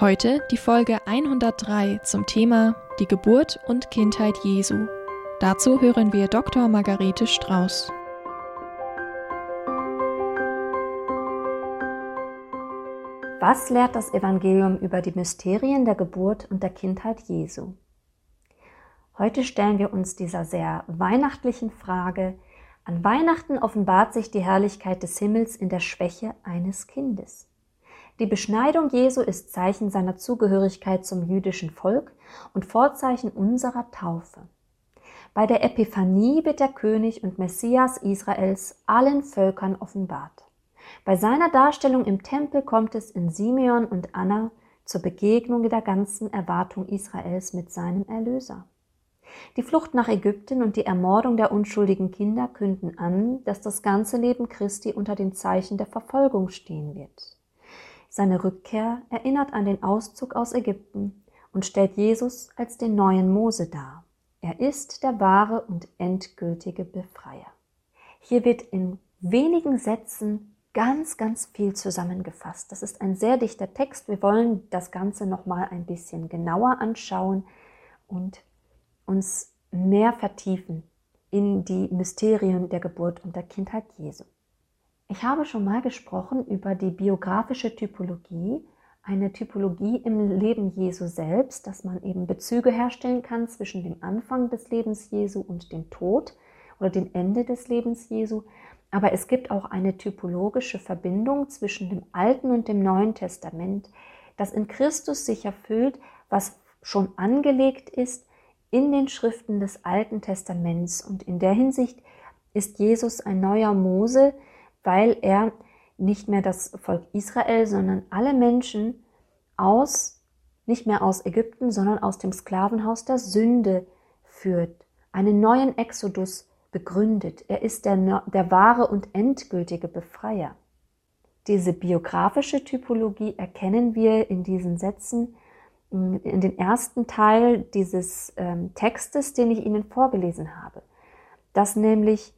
Heute die Folge 103 zum Thema die Geburt und Kindheit Jesu. Dazu hören wir Dr. Margarete Strauß. Was lehrt das Evangelium über die Mysterien der Geburt und der Kindheit Jesu? Heute stellen wir uns dieser sehr weihnachtlichen Frage, an Weihnachten offenbart sich die Herrlichkeit des Himmels in der Schwäche eines Kindes. Die Beschneidung Jesu ist Zeichen seiner Zugehörigkeit zum jüdischen Volk und Vorzeichen unserer Taufe. Bei der Epiphanie wird der König und Messias Israels allen Völkern offenbart. Bei seiner Darstellung im Tempel kommt es in Simeon und Anna zur Begegnung der ganzen Erwartung Israels mit seinem Erlöser. Die Flucht nach Ägypten und die Ermordung der unschuldigen Kinder künden an, dass das ganze Leben Christi unter den Zeichen der Verfolgung stehen wird. Seine Rückkehr erinnert an den Auszug aus Ägypten und stellt Jesus als den neuen Mose dar. Er ist der wahre und endgültige Befreier. Hier wird in wenigen Sätzen ganz, ganz viel zusammengefasst. Das ist ein sehr dichter Text. Wir wollen das Ganze nochmal ein bisschen genauer anschauen und uns mehr vertiefen in die Mysterien der Geburt und der Kindheit Jesu. Ich habe schon mal gesprochen über die biografische Typologie, eine Typologie im Leben Jesu selbst, dass man eben Bezüge herstellen kann zwischen dem Anfang des Lebens Jesu und dem Tod oder dem Ende des Lebens Jesu. Aber es gibt auch eine typologische Verbindung zwischen dem Alten und dem Neuen Testament, das in Christus sich erfüllt, was schon angelegt ist in den Schriften des Alten Testaments. Und in der Hinsicht ist Jesus ein neuer Mose, weil er nicht mehr das Volk Israel, sondern alle Menschen aus, nicht mehr aus Ägypten, sondern aus dem Sklavenhaus der Sünde führt, einen neuen Exodus begründet. Er ist der, der wahre und endgültige Befreier. Diese biografische Typologie erkennen wir in diesen Sätzen, in den ersten Teil dieses ähm, Textes, den ich Ihnen vorgelesen habe, dass nämlich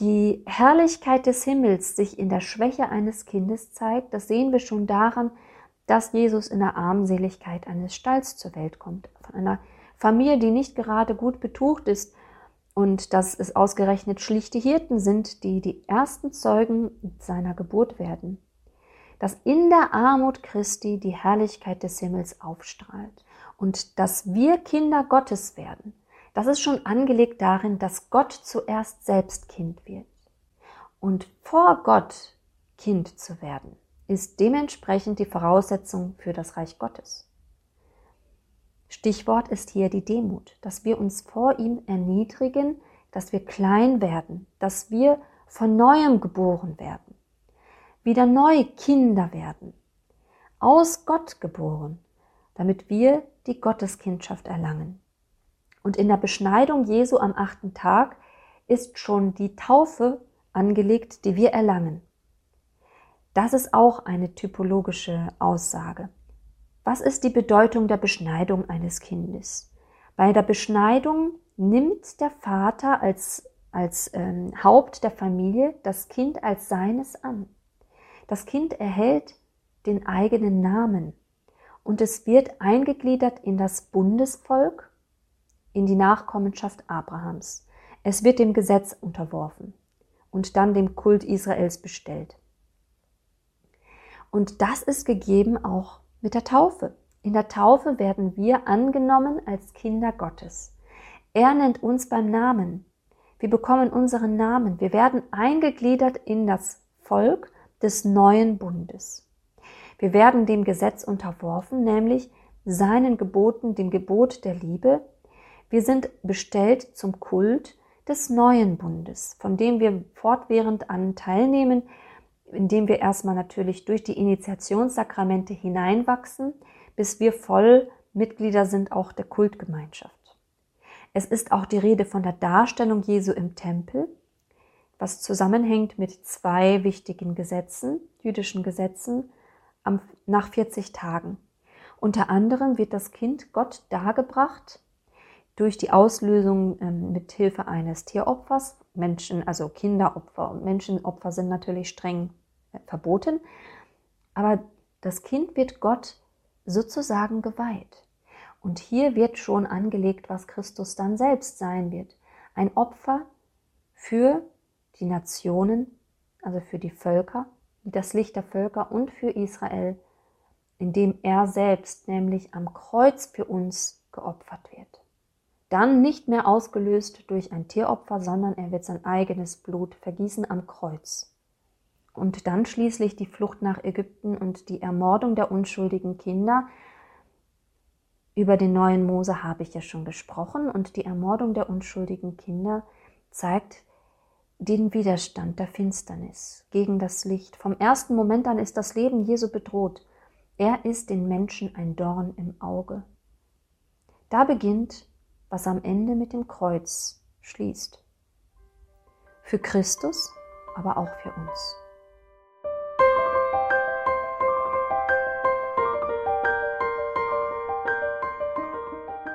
die Herrlichkeit des Himmels sich in der Schwäche eines Kindes zeigt, das sehen wir schon daran, dass Jesus in der Armseligkeit eines Stalls zur Welt kommt, von einer Familie, die nicht gerade gut betucht ist und dass es ausgerechnet schlichte Hirten sind, die die ersten Zeugen seiner Geburt werden. Dass in der Armut Christi die Herrlichkeit des Himmels aufstrahlt und dass wir Kinder Gottes werden das ist schon angelegt darin, dass Gott zuerst selbst Kind wird. Und vor Gott Kind zu werden, ist dementsprechend die Voraussetzung für das Reich Gottes. Stichwort ist hier die Demut, dass wir uns vor ihm erniedrigen, dass wir klein werden, dass wir von neuem geboren werden, wieder neu Kinder werden, aus Gott geboren, damit wir die Gotteskindschaft erlangen. Und in der Beschneidung Jesu am achten Tag ist schon die Taufe angelegt, die wir erlangen. Das ist auch eine typologische Aussage. Was ist die Bedeutung der Beschneidung eines Kindes? Bei der Beschneidung nimmt der Vater als, als ähm, Haupt der Familie das Kind als seines an. Das Kind erhält den eigenen Namen und es wird eingegliedert in das Bundesvolk in die Nachkommenschaft Abrahams. Es wird dem Gesetz unterworfen und dann dem Kult Israels bestellt. Und das ist gegeben auch mit der Taufe. In der Taufe werden wir angenommen als Kinder Gottes. Er nennt uns beim Namen. Wir bekommen unseren Namen. Wir werden eingegliedert in das Volk des neuen Bundes. Wir werden dem Gesetz unterworfen, nämlich seinen Geboten, dem Gebot der Liebe, wir sind bestellt zum Kult des neuen Bundes, von dem wir fortwährend an teilnehmen, indem wir erstmal natürlich durch die Initiationssakramente hineinwachsen, bis wir voll Mitglieder sind auch der Kultgemeinschaft. Es ist auch die Rede von der Darstellung Jesu im Tempel, was zusammenhängt mit zwei wichtigen Gesetzen, jüdischen Gesetzen, nach 40 Tagen. Unter anderem wird das Kind Gott dargebracht durch die Auslösung ähm, mit Hilfe eines Tieropfers. Menschen, also Kinderopfer und Menschenopfer sind natürlich streng äh, verboten. Aber das Kind wird Gott sozusagen geweiht. Und hier wird schon angelegt, was Christus dann selbst sein wird. Ein Opfer für die Nationen, also für die Völker, das Licht der Völker und für Israel, indem er selbst nämlich am Kreuz für uns geopfert wird. Dann nicht mehr ausgelöst durch ein Tieropfer, sondern er wird sein eigenes Blut vergießen am Kreuz. Und dann schließlich die Flucht nach Ägypten und die Ermordung der unschuldigen Kinder. Über den neuen Mose habe ich ja schon gesprochen und die Ermordung der unschuldigen Kinder zeigt den Widerstand der Finsternis gegen das Licht. Vom ersten Moment an ist das Leben Jesu bedroht. Er ist den Menschen ein Dorn im Auge. Da beginnt, was am Ende mit dem Kreuz schließt. Für Christus, aber auch für uns.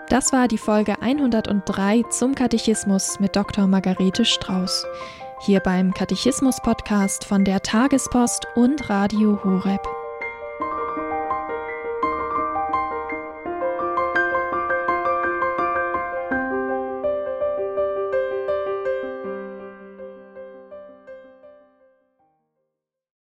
Das war die Folge 103 zum Katechismus mit Dr. Margarete Strauß. Hier beim Katechismus-Podcast von der Tagespost und Radio Horeb.